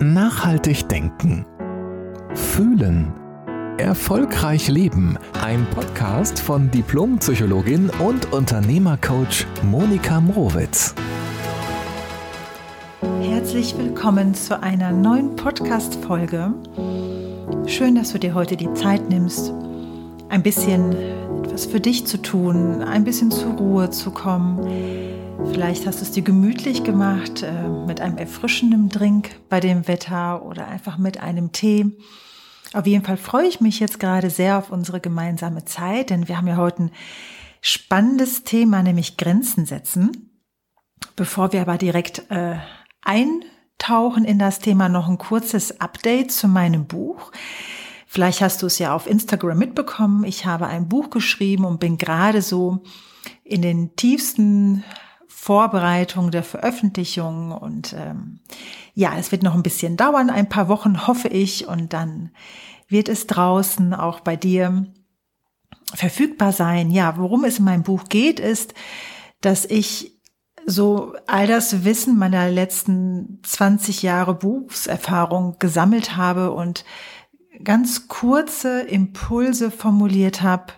Nachhaltig denken. Fühlen. Erfolgreich leben. Ein Podcast von Diplompsychologin und Unternehmercoach Monika Mrowitz. Herzlich willkommen zu einer neuen Podcast-Folge. Schön, dass du dir heute die Zeit nimmst, ein bisschen etwas für dich zu tun, ein bisschen zur Ruhe zu kommen Vielleicht hast du es dir gemütlich gemacht äh, mit einem erfrischenden Drink bei dem Wetter oder einfach mit einem Tee. Auf jeden Fall freue ich mich jetzt gerade sehr auf unsere gemeinsame Zeit, denn wir haben ja heute ein spannendes Thema, nämlich Grenzen setzen. Bevor wir aber direkt äh, eintauchen in das Thema, noch ein kurzes Update zu meinem Buch. Vielleicht hast du es ja auf Instagram mitbekommen. Ich habe ein Buch geschrieben und bin gerade so in den tiefsten Vorbereitung der Veröffentlichung und ähm, ja, es wird noch ein bisschen dauern, ein paar Wochen hoffe ich und dann wird es draußen auch bei dir verfügbar sein. Ja, worum es in meinem Buch geht, ist, dass ich so all das Wissen meiner letzten 20 Jahre Berufserfahrung gesammelt habe und ganz kurze Impulse formuliert habe,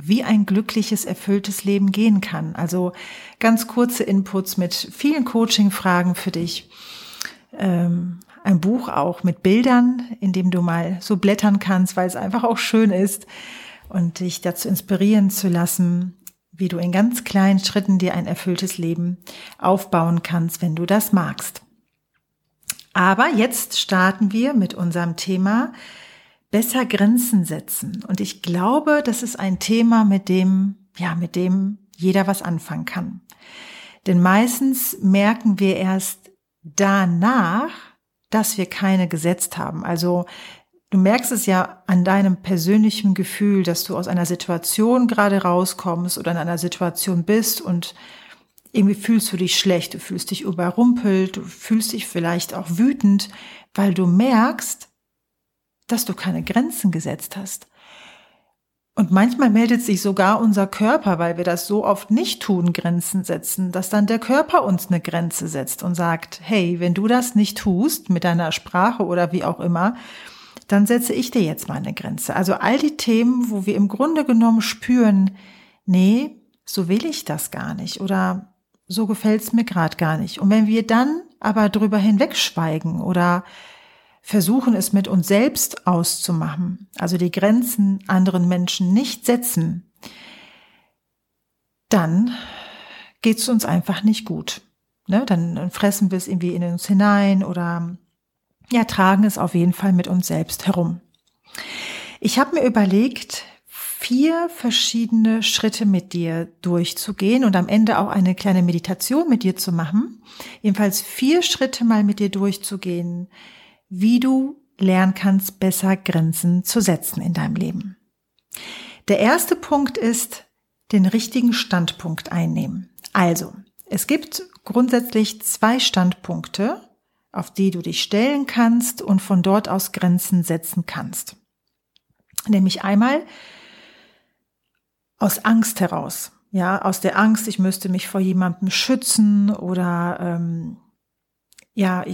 wie ein glückliches, erfülltes Leben gehen kann. Also ganz kurze Inputs mit vielen Coaching-Fragen für dich. Ähm, ein Buch auch mit Bildern, in dem du mal so blättern kannst, weil es einfach auch schön ist und dich dazu inspirieren zu lassen, wie du in ganz kleinen Schritten dir ein erfülltes Leben aufbauen kannst, wenn du das magst. Aber jetzt starten wir mit unserem Thema besser Grenzen setzen. Und ich glaube, das ist ein Thema, mit dem, ja, mit dem jeder was anfangen kann. Denn meistens merken wir erst danach, dass wir keine gesetzt haben. Also du merkst es ja an deinem persönlichen Gefühl, dass du aus einer Situation gerade rauskommst oder in einer Situation bist und irgendwie fühlst du dich schlecht, du fühlst dich überrumpelt, du fühlst dich vielleicht auch wütend, weil du merkst, dass du keine Grenzen gesetzt hast. Und manchmal meldet sich sogar unser Körper, weil wir das so oft nicht tun, Grenzen setzen, dass dann der Körper uns eine Grenze setzt und sagt, hey, wenn du das nicht tust mit deiner Sprache oder wie auch immer, dann setze ich dir jetzt mal eine Grenze. Also all die Themen, wo wir im Grunde genommen spüren, nee, so will ich das gar nicht oder so gefällt's mir gerade gar nicht. Und wenn wir dann aber drüber hinwegschweigen oder versuchen es mit uns selbst auszumachen, also die Grenzen anderen Menschen nicht setzen, dann geht es uns einfach nicht gut. Ne? Dann fressen wir es irgendwie in uns hinein oder ja, tragen es auf jeden Fall mit uns selbst herum. Ich habe mir überlegt, vier verschiedene Schritte mit dir durchzugehen und am Ende auch eine kleine Meditation mit dir zu machen. Jedenfalls vier Schritte mal mit dir durchzugehen, wie du lernen kannst, besser Grenzen zu setzen in deinem Leben. Der erste Punkt ist, den richtigen Standpunkt einnehmen. Also, es gibt grundsätzlich zwei Standpunkte, auf die du dich stellen kannst und von dort aus Grenzen setzen kannst. Nämlich einmal aus Angst heraus. Ja, aus der Angst, ich müsste mich vor jemandem schützen oder ähm, ja,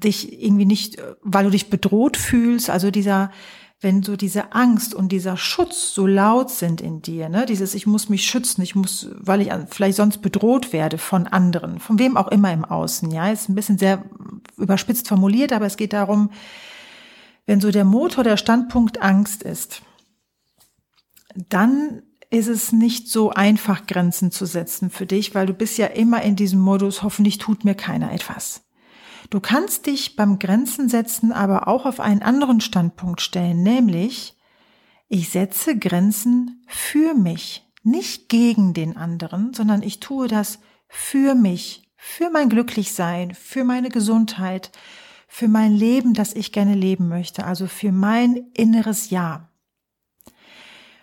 dich irgendwie nicht, weil du dich bedroht fühlst, also dieser, wenn so diese Angst und dieser Schutz so laut sind in dir, ne, dieses ich muss mich schützen, ich muss, weil ich vielleicht sonst bedroht werde von anderen, von wem auch immer im Außen, ja, ist ein bisschen sehr überspitzt formuliert, aber es geht darum, wenn so der Motor, der Standpunkt Angst ist, dann ist es nicht so einfach, Grenzen zu setzen für dich, weil du bist ja immer in diesem Modus, hoffentlich tut mir keiner etwas. Du kannst dich beim Grenzen setzen aber auch auf einen anderen Standpunkt stellen, nämlich ich setze Grenzen für mich, nicht gegen den anderen, sondern ich tue das für mich, für mein Glücklichsein, für meine Gesundheit, für mein Leben, das ich gerne leben möchte, also für mein inneres Ja.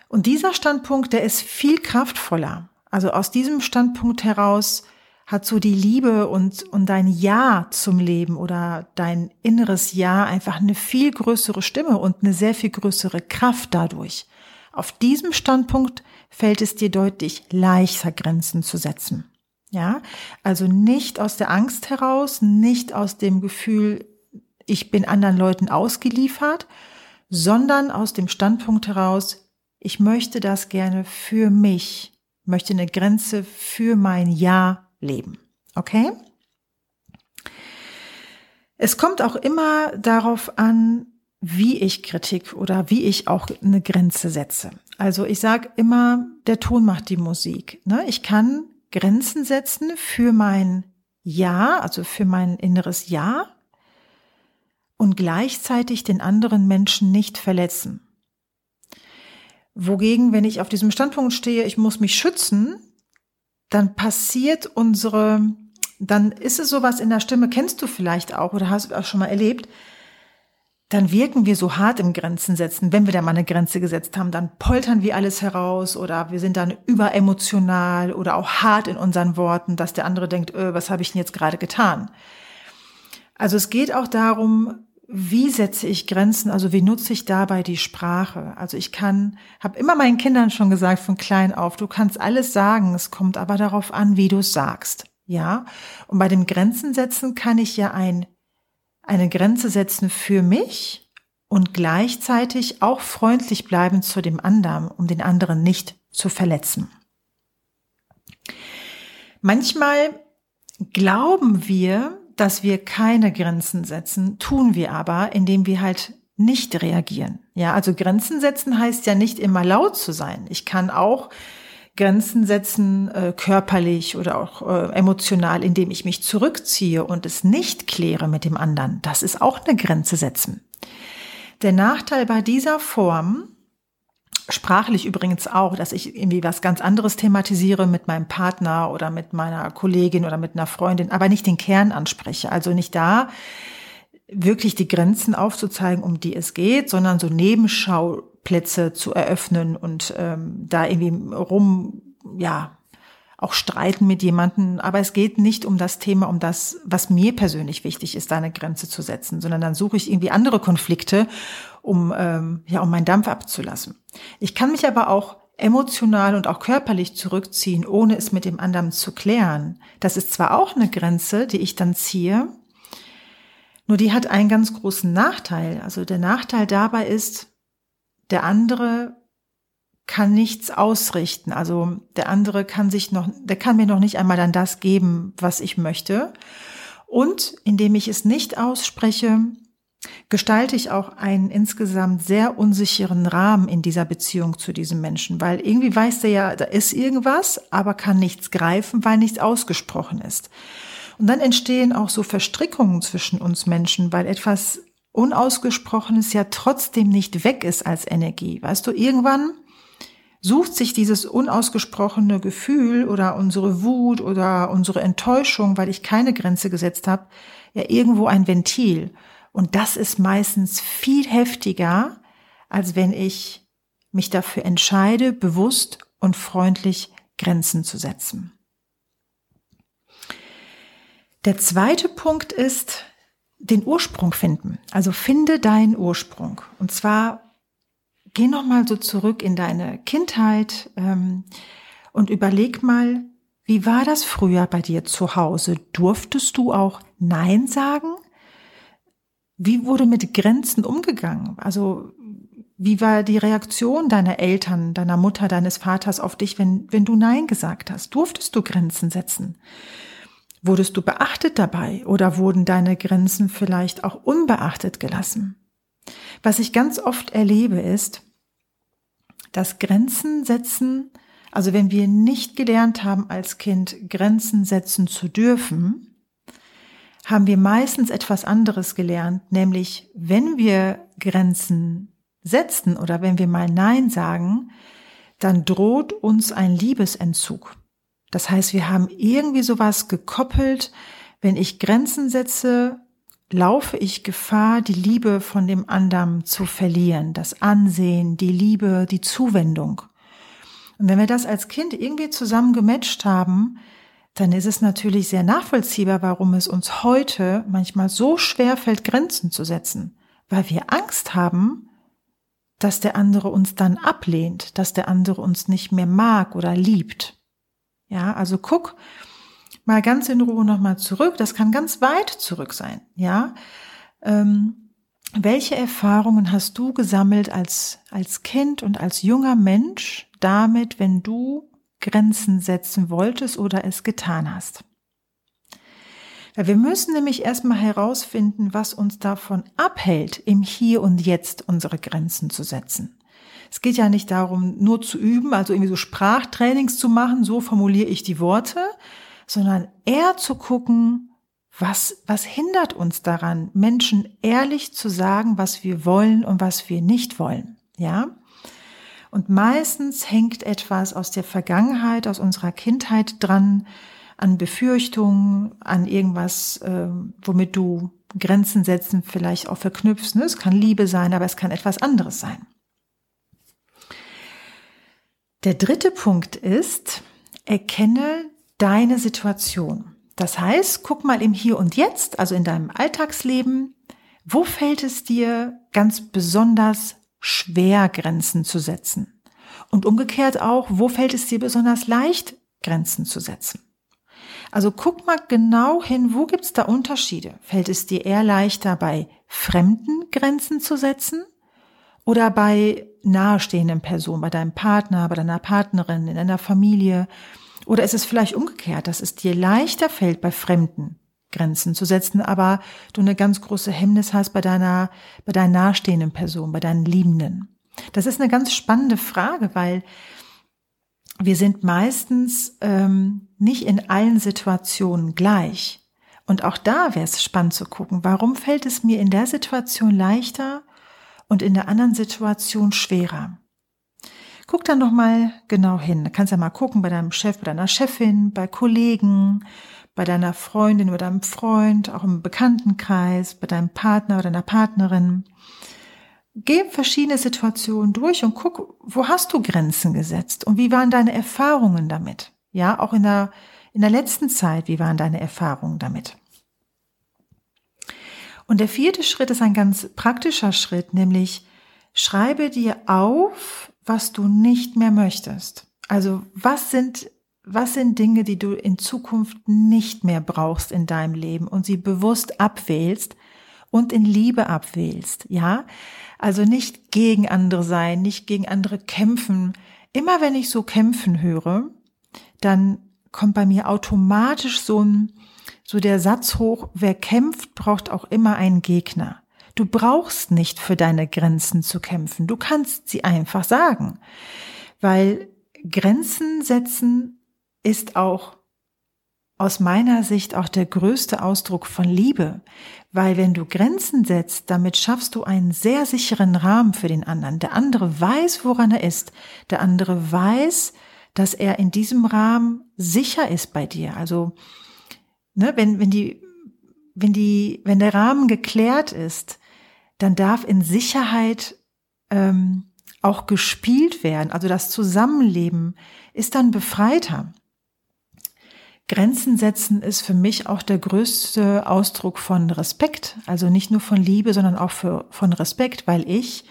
Und dieser Standpunkt, der ist viel kraftvoller. Also aus diesem Standpunkt heraus hat so die Liebe und, und dein Ja zum Leben oder dein inneres Ja einfach eine viel größere Stimme und eine sehr viel größere Kraft dadurch. Auf diesem Standpunkt fällt es dir deutlich leichter, Grenzen zu setzen. Ja, also nicht aus der Angst heraus, nicht aus dem Gefühl, ich bin anderen Leuten ausgeliefert, sondern aus dem Standpunkt heraus, ich möchte das gerne für mich, möchte eine Grenze für mein Ja leben. Okay? Es kommt auch immer darauf an, wie ich Kritik oder wie ich auch eine Grenze setze. Also ich sage immer, der Ton macht die Musik. Ne? Ich kann Grenzen setzen für mein Ja, also für mein inneres Ja und gleichzeitig den anderen Menschen nicht verletzen. Wogegen, wenn ich auf diesem Standpunkt stehe, ich muss mich schützen, dann passiert unsere, dann ist es sowas in der Stimme, kennst du vielleicht auch oder hast du auch schon mal erlebt, dann wirken wir so hart im Grenzen setzen. Wenn wir da mal eine Grenze gesetzt haben, dann poltern wir alles heraus oder wir sind dann überemotional oder auch hart in unseren Worten, dass der andere denkt, öh, was habe ich denn jetzt gerade getan? Also es geht auch darum, wie setze ich Grenzen, also wie nutze ich dabei die Sprache? Also ich kann, habe immer meinen Kindern schon gesagt von klein auf, du kannst alles sagen, es kommt aber darauf an, wie du es sagst. Ja, und bei dem Grenzen setzen kann ich ja ein eine Grenze setzen für mich und gleichzeitig auch freundlich bleiben zu dem anderen, um den anderen nicht zu verletzen. Manchmal glauben wir, dass wir keine Grenzen setzen, tun wir aber, indem wir halt nicht reagieren. Ja, also Grenzen setzen heißt ja nicht immer laut zu sein. Ich kann auch Grenzen setzen, äh, körperlich oder auch äh, emotional, indem ich mich zurückziehe und es nicht kläre mit dem anderen. Das ist auch eine Grenze setzen. Der Nachteil bei dieser Form, sprachlich übrigens auch, dass ich irgendwie was ganz anderes thematisiere mit meinem Partner oder mit meiner Kollegin oder mit einer Freundin, aber nicht den Kern anspreche. Also nicht da wirklich die Grenzen aufzuzeigen, um die es geht, sondern so Nebenschau Plätze zu eröffnen und ähm, da irgendwie rum, ja, auch streiten mit jemanden. Aber es geht nicht um das Thema, um das, was mir persönlich wichtig ist, da eine Grenze zu setzen, sondern dann suche ich irgendwie andere Konflikte, um, ähm, ja, um meinen Dampf abzulassen. Ich kann mich aber auch emotional und auch körperlich zurückziehen, ohne es mit dem anderen zu klären. Das ist zwar auch eine Grenze, die ich dann ziehe, nur die hat einen ganz großen Nachteil. Also der Nachteil dabei ist, der andere kann nichts ausrichten. Also der andere kann sich noch, der kann mir noch nicht einmal dann das geben, was ich möchte. Und indem ich es nicht ausspreche, gestalte ich auch einen insgesamt sehr unsicheren Rahmen in dieser Beziehung zu diesem Menschen, weil irgendwie weiß der ja, da ist irgendwas, aber kann nichts greifen, weil nichts ausgesprochen ist. Und dann entstehen auch so Verstrickungen zwischen uns Menschen, weil etwas Unausgesprochenes ja trotzdem nicht weg ist als Energie. Weißt du, irgendwann sucht sich dieses unausgesprochene Gefühl oder unsere Wut oder unsere Enttäuschung, weil ich keine Grenze gesetzt habe, ja irgendwo ein Ventil. Und das ist meistens viel heftiger, als wenn ich mich dafür entscheide, bewusst und freundlich Grenzen zu setzen. Der zweite Punkt ist, den Ursprung finden. Also finde deinen Ursprung. Und zwar geh noch mal so zurück in deine Kindheit ähm, und überleg mal, wie war das früher bei dir zu Hause? Durftest du auch Nein sagen? Wie wurde mit Grenzen umgegangen? Also wie war die Reaktion deiner Eltern, deiner Mutter, deines Vaters auf dich, wenn, wenn du Nein gesagt hast? Durftest du Grenzen setzen? Wurdest du beachtet dabei oder wurden deine Grenzen vielleicht auch unbeachtet gelassen? Was ich ganz oft erlebe ist, dass Grenzen setzen, also wenn wir nicht gelernt haben als Kind Grenzen setzen zu dürfen, haben wir meistens etwas anderes gelernt, nämlich wenn wir Grenzen setzen oder wenn wir mal Nein sagen, dann droht uns ein Liebesentzug. Das heißt, wir haben irgendwie sowas gekoppelt. Wenn ich Grenzen setze, laufe ich Gefahr, die Liebe von dem anderen zu verlieren, das Ansehen, die Liebe, die Zuwendung. Und wenn wir das als Kind irgendwie zusammen gematcht haben, dann ist es natürlich sehr nachvollziehbar, warum es uns heute manchmal so schwer fällt, Grenzen zu setzen, weil wir Angst haben, dass der andere uns dann ablehnt, dass der andere uns nicht mehr mag oder liebt. Ja, also guck, mal ganz in Ruhe nochmal zurück. Das kann ganz weit zurück sein, ja. Ähm, welche Erfahrungen hast du gesammelt als, als Kind und als junger Mensch damit, wenn du Grenzen setzen wolltest oder es getan hast? Wir müssen nämlich erstmal herausfinden, was uns davon abhält, im Hier und Jetzt unsere Grenzen zu setzen. Es geht ja nicht darum, nur zu üben, also irgendwie so Sprachtrainings zu machen, so formuliere ich die Worte, sondern eher zu gucken, was, was hindert uns daran, Menschen ehrlich zu sagen, was wir wollen und was wir nicht wollen, ja? Und meistens hängt etwas aus der Vergangenheit, aus unserer Kindheit dran, an Befürchtungen, an irgendwas, äh, womit du Grenzen setzen vielleicht auch verknüpfst. Ne? Es kann Liebe sein, aber es kann etwas anderes sein. Der dritte Punkt ist, erkenne deine Situation. Das heißt, guck mal im Hier und Jetzt, also in deinem Alltagsleben, wo fällt es dir ganz besonders schwer, Grenzen zu setzen? Und umgekehrt auch, wo fällt es dir besonders leicht, Grenzen zu setzen? Also guck mal genau hin, wo gibt's da Unterschiede? Fällt es dir eher leichter, bei fremden Grenzen zu setzen oder bei nahestehenden Personen, bei deinem Partner, bei deiner Partnerin, in deiner Familie? Oder ist es vielleicht umgekehrt, dass es dir leichter fällt, bei Fremden Grenzen zu setzen, aber du eine ganz große Hemmnis hast bei deiner, bei deinen nahestehenden Personen, bei deinen Liebenden? Das ist eine ganz spannende Frage, weil wir sind meistens ähm, nicht in allen Situationen gleich. Und auch da wäre es spannend zu gucken, warum fällt es mir in der Situation leichter und in der anderen Situation schwerer. Guck dann noch mal genau hin. Du kannst ja mal gucken bei deinem Chef, bei deiner Chefin, bei Kollegen, bei deiner Freundin oder deinem Freund, auch im Bekanntenkreis, bei deinem Partner oder deiner Partnerin. Geh verschiedene Situationen durch und guck, wo hast du Grenzen gesetzt und wie waren deine Erfahrungen damit? Ja, auch in der, in der letzten Zeit, wie waren deine Erfahrungen damit? Und der vierte Schritt ist ein ganz praktischer Schritt, nämlich schreibe dir auf, was du nicht mehr möchtest. Also was sind, was sind Dinge, die du in Zukunft nicht mehr brauchst in deinem Leben und sie bewusst abwählst und in Liebe abwählst, ja? Also nicht gegen andere sein, nicht gegen andere kämpfen. Immer wenn ich so kämpfen höre, dann kommt bei mir automatisch so ein, so der Satz hoch, wer kämpft, braucht auch immer einen Gegner. Du brauchst nicht für deine Grenzen zu kämpfen. Du kannst sie einfach sagen. Weil Grenzen setzen ist auch aus meiner Sicht auch der größte Ausdruck von Liebe, weil wenn du Grenzen setzt, damit schaffst du einen sehr sicheren Rahmen für den anderen. Der andere weiß, woran er ist. Der andere weiß, dass er in diesem Rahmen sicher ist bei dir. Also, ne, wenn, wenn die, wenn die, wenn der Rahmen geklärt ist, dann darf in Sicherheit ähm, auch gespielt werden. Also das Zusammenleben ist dann befreiter. Grenzen setzen ist für mich auch der größte Ausdruck von Respekt. Also nicht nur von Liebe, sondern auch für, von Respekt, weil ich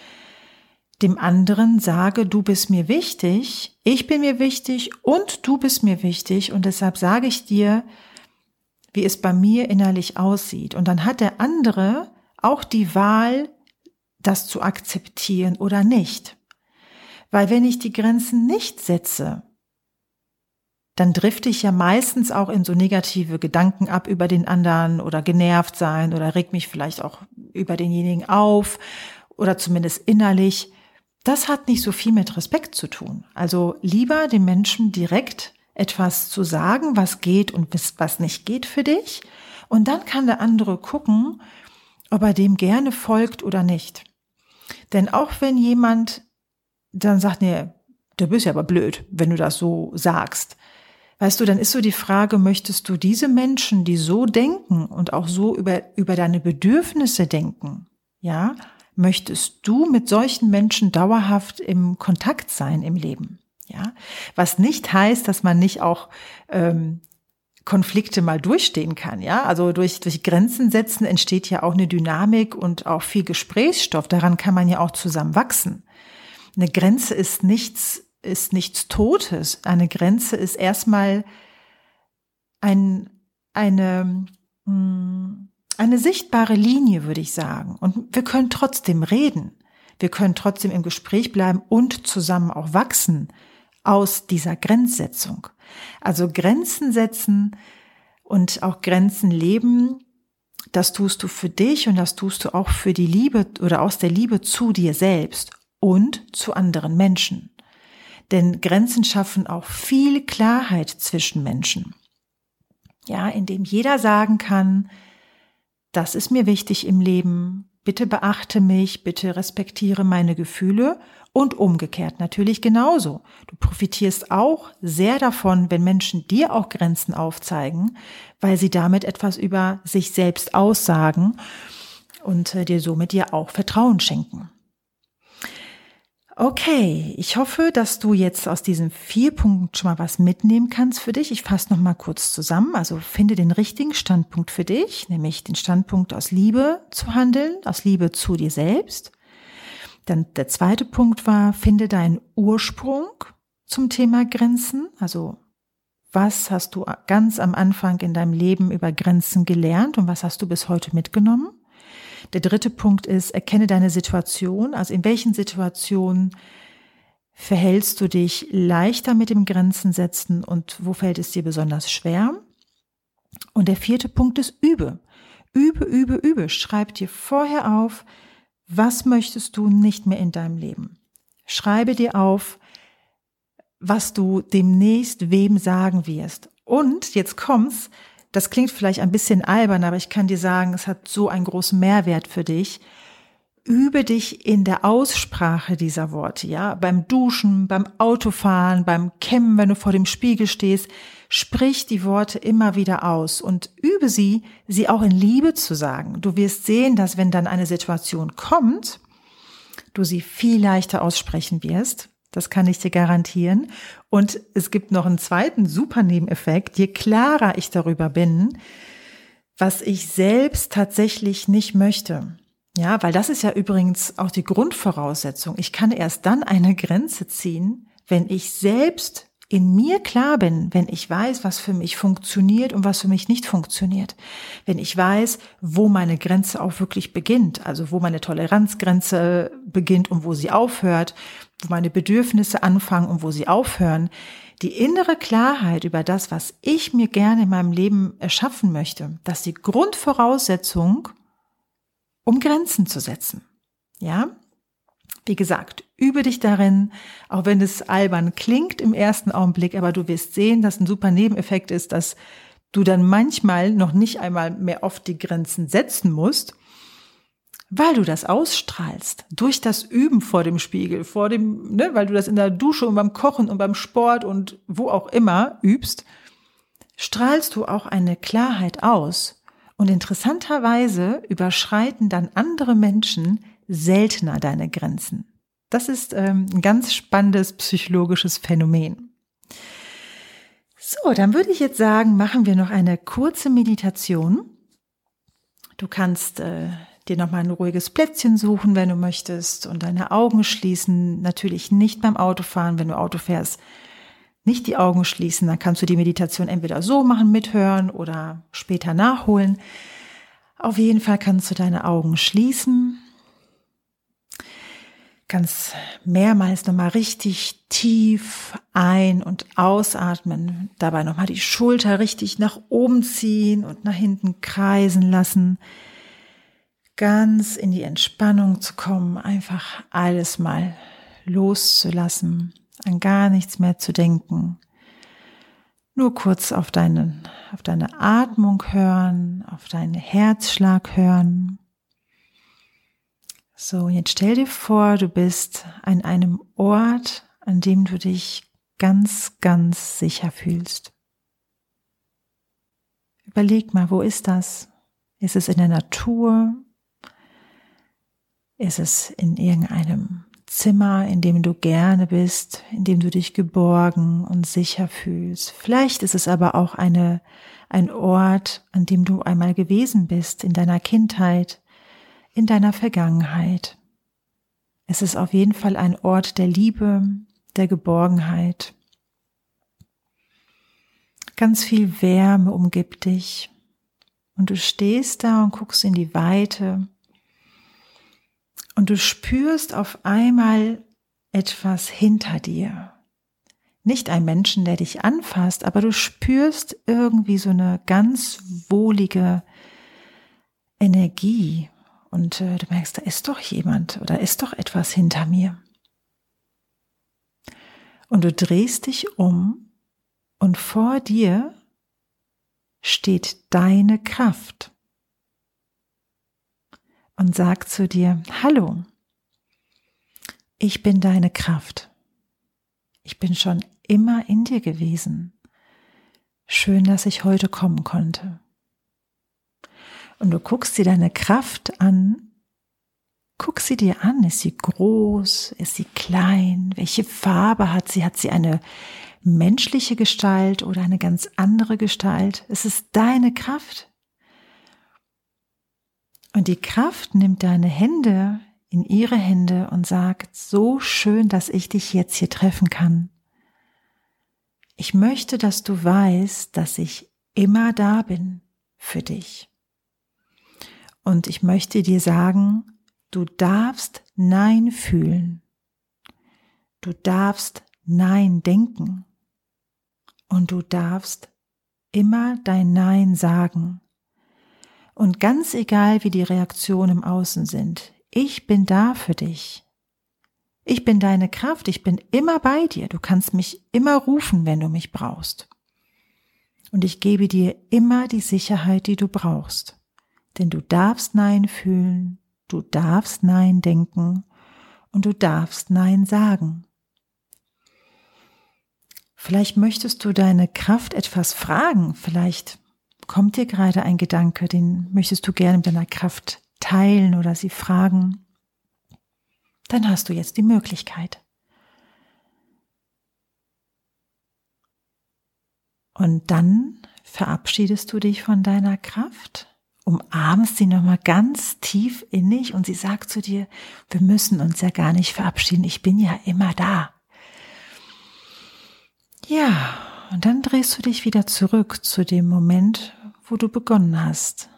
dem anderen sage, du bist mir wichtig, ich bin mir wichtig und du bist mir wichtig und deshalb sage ich dir, wie es bei mir innerlich aussieht. Und dann hat der andere auch die Wahl, das zu akzeptieren oder nicht. Weil wenn ich die Grenzen nicht setze, dann drifte ich ja meistens auch in so negative Gedanken ab über den anderen oder genervt sein oder reg mich vielleicht auch über denjenigen auf oder zumindest innerlich. Das hat nicht so viel mit Respekt zu tun. Also lieber dem Menschen direkt etwas zu sagen, was geht und was nicht geht für dich. Und dann kann der andere gucken, ob er dem gerne folgt oder nicht. Denn auch wenn jemand dann sagt, nee, du bist ja aber blöd, wenn du das so sagst, Weißt du, dann ist so die Frage, möchtest du diese Menschen, die so denken und auch so über, über deine Bedürfnisse denken, ja, möchtest du mit solchen Menschen dauerhaft im Kontakt sein im Leben? Ja, was nicht heißt, dass man nicht auch ähm, Konflikte mal durchstehen kann. Ja, also durch, durch Grenzen setzen entsteht ja auch eine Dynamik und auch viel Gesprächsstoff. Daran kann man ja auch zusammen wachsen. Eine Grenze ist nichts ist nichts Totes. Eine Grenze ist erstmal ein, eine, hm, eine sichtbare Linie, würde ich sagen. Und wir können trotzdem reden. Wir können trotzdem im Gespräch bleiben und zusammen auch wachsen aus dieser Grenzsetzung. Also Grenzen setzen und auch Grenzen leben, das tust du für dich und das tust du auch für die Liebe oder aus der Liebe zu dir selbst und zu anderen Menschen. Denn Grenzen schaffen auch viel Klarheit zwischen Menschen. Ja, indem jeder sagen kann, das ist mir wichtig im Leben, bitte beachte mich, bitte respektiere meine Gefühle und umgekehrt natürlich genauso. Du profitierst auch sehr davon, wenn Menschen dir auch Grenzen aufzeigen, weil sie damit etwas über sich selbst aussagen und äh, dir somit dir auch Vertrauen schenken. Okay, ich hoffe, dass du jetzt aus diesen vier Punkten schon mal was mitnehmen kannst für dich. Ich fasse noch mal kurz zusammen. Also finde den richtigen Standpunkt für dich, nämlich den Standpunkt aus Liebe zu handeln, aus Liebe zu dir selbst. Dann der zweite Punkt war, finde deinen Ursprung zum Thema Grenzen. Also was hast du ganz am Anfang in deinem Leben über Grenzen gelernt und was hast du bis heute mitgenommen? Der dritte Punkt ist, erkenne deine Situation. Also in welchen Situationen verhältst du dich leichter mit dem Grenzen setzen und wo fällt es dir besonders schwer? Und der vierte Punkt ist übe. Übe, übe, übe. Schreib dir vorher auf, was möchtest du nicht mehr in deinem Leben? Schreibe dir auf, was du demnächst wem sagen wirst. Und jetzt kommt's, das klingt vielleicht ein bisschen albern, aber ich kann dir sagen, es hat so einen großen Mehrwert für dich. Übe dich in der Aussprache dieser Worte, ja, beim Duschen, beim Autofahren, beim Kämmen, wenn du vor dem Spiegel stehst, sprich die Worte immer wieder aus und übe sie, sie auch in Liebe zu sagen. Du wirst sehen, dass wenn dann eine Situation kommt, du sie viel leichter aussprechen wirst, das kann ich dir garantieren. Und es gibt noch einen zweiten super Nebeneffekt. Je klarer ich darüber bin, was ich selbst tatsächlich nicht möchte. Ja, weil das ist ja übrigens auch die Grundvoraussetzung. Ich kann erst dann eine Grenze ziehen, wenn ich selbst in mir klar bin, wenn ich weiß, was für mich funktioniert und was für mich nicht funktioniert, wenn ich weiß, wo meine Grenze auch wirklich beginnt, also wo meine Toleranzgrenze beginnt und wo sie aufhört, wo meine Bedürfnisse anfangen und wo sie aufhören, die innere Klarheit über das, was ich mir gerne in meinem Leben erschaffen möchte, das ist die Grundvoraussetzung, um Grenzen zu setzen. Ja? Wie gesagt, übe dich darin, auch wenn es albern klingt im ersten Augenblick, aber du wirst sehen, dass ein super Nebeneffekt ist, dass du dann manchmal noch nicht einmal mehr oft die Grenzen setzen musst, weil du das ausstrahlst durch das Üben vor dem Spiegel, vor dem, ne, weil du das in der Dusche und beim Kochen und beim Sport und wo auch immer übst, strahlst du auch eine Klarheit aus. Und interessanterweise überschreiten dann andere Menschen seltener deine Grenzen. Das ist ähm, ein ganz spannendes psychologisches Phänomen. So, dann würde ich jetzt sagen, machen wir noch eine kurze Meditation. Du kannst äh, dir nochmal ein ruhiges Plätzchen suchen, wenn du möchtest, und deine Augen schließen. Natürlich nicht beim Autofahren, wenn du Auto fährst. Nicht die Augen schließen, dann kannst du die Meditation entweder so machen, mithören oder später nachholen. Auf jeden Fall kannst du deine Augen schließen ganz mehrmals nochmal richtig tief ein- und ausatmen. Dabei nochmal die Schulter richtig nach oben ziehen und nach hinten kreisen lassen. Ganz in die Entspannung zu kommen, einfach alles mal loszulassen, an gar nichts mehr zu denken. Nur kurz auf deinen, auf deine Atmung hören, auf deinen Herzschlag hören. So, jetzt stell dir vor, du bist an einem Ort, an dem du dich ganz, ganz sicher fühlst. Überleg mal, wo ist das? Ist es in der Natur? Ist es in irgendeinem Zimmer, in dem du gerne bist, in dem du dich geborgen und sicher fühlst? Vielleicht ist es aber auch eine, ein Ort, an dem du einmal gewesen bist in deiner Kindheit, in deiner Vergangenheit. Es ist auf jeden Fall ein Ort der Liebe, der Geborgenheit. Ganz viel Wärme umgibt dich. Und du stehst da und guckst in die Weite. Und du spürst auf einmal etwas hinter dir. Nicht ein Menschen, der dich anfasst, aber du spürst irgendwie so eine ganz wohlige Energie. Und äh, du merkst, da ist doch jemand oder ist doch etwas hinter mir. Und du drehst dich um und vor dir steht deine Kraft und sagt zu dir, hallo, ich bin deine Kraft. Ich bin schon immer in dir gewesen. Schön, dass ich heute kommen konnte. Und du guckst dir deine Kraft an. Guck sie dir an. Ist sie groß? Ist sie klein? Welche Farbe hat sie? Hat sie eine menschliche Gestalt oder eine ganz andere Gestalt? Es ist deine Kraft. Und die Kraft nimmt deine Hände in ihre Hände und sagt, so schön, dass ich dich jetzt hier treffen kann. Ich möchte, dass du weißt, dass ich immer da bin für dich. Und ich möchte dir sagen, du darfst Nein fühlen. Du darfst Nein denken. Und du darfst immer dein Nein sagen. Und ganz egal, wie die Reaktionen im Außen sind, ich bin da für dich. Ich bin deine Kraft, ich bin immer bei dir. Du kannst mich immer rufen, wenn du mich brauchst. Und ich gebe dir immer die Sicherheit, die du brauchst. Denn du darfst Nein fühlen, du darfst Nein denken und du darfst Nein sagen. Vielleicht möchtest du deine Kraft etwas fragen, vielleicht kommt dir gerade ein Gedanke, den möchtest du gerne mit deiner Kraft teilen oder sie fragen, dann hast du jetzt die Möglichkeit. Und dann verabschiedest du dich von deiner Kraft, umarmst sie nochmal ganz tief innig und sie sagt zu dir, wir müssen uns ja gar nicht verabschieden, ich bin ja immer da. Ja, und dann drehst du dich wieder zurück zu dem Moment, wo du begonnen hast.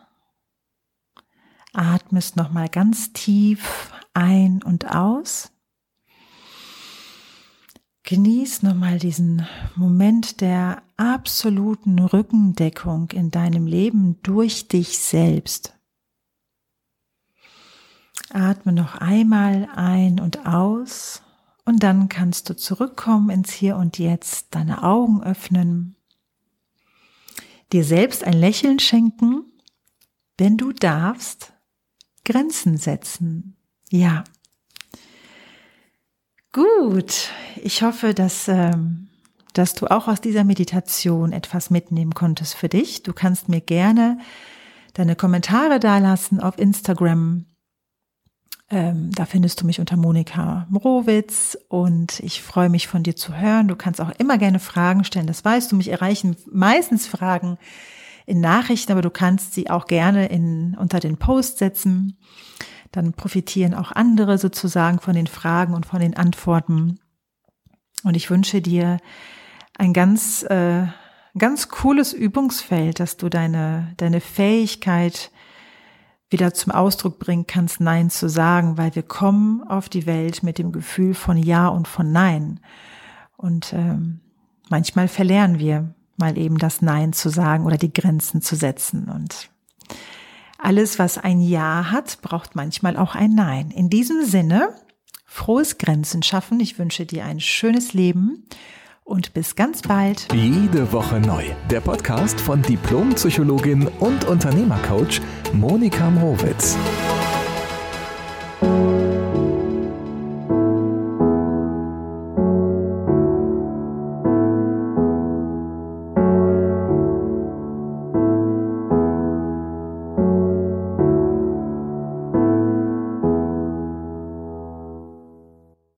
Atmest nochmal ganz tief ein und aus. Genieß nochmal diesen Moment der absoluten Rückendeckung in deinem Leben durch dich selbst. Atme noch einmal ein und aus und dann kannst du zurückkommen ins Hier und Jetzt, deine Augen öffnen, dir selbst ein Lächeln schenken, denn du darfst Grenzen setzen. Ja. Gut. Ich hoffe, dass, ähm, dass du auch aus dieser Meditation etwas mitnehmen konntest für dich. Du kannst mir gerne deine Kommentare dalassen auf Instagram. Ähm, da findest du mich unter Monika Mrowitz und ich freue mich von dir zu hören. Du kannst auch immer gerne Fragen stellen. Das weißt du, mich erreichen meistens Fragen in Nachrichten, aber du kannst sie auch gerne in, unter den Post setzen. Dann profitieren auch andere sozusagen von den Fragen und von den Antworten. Und ich wünsche dir ein ganz, äh, ganz cooles Übungsfeld, dass du deine, deine Fähigkeit wieder zum Ausdruck bringen kannst, Nein zu sagen, weil wir kommen auf die Welt mit dem Gefühl von Ja und von Nein. Und ähm, manchmal verlernen wir mal eben das Nein zu sagen oder die Grenzen zu setzen. Und alles, was ein Ja hat, braucht manchmal auch ein Nein. In diesem Sinne, frohes Grenzen schaffen. Ich wünsche dir ein schönes Leben und bis ganz bald. Jede Woche neu. Der Podcast von Diplompsychologin und Unternehmercoach Monika Mrowitz.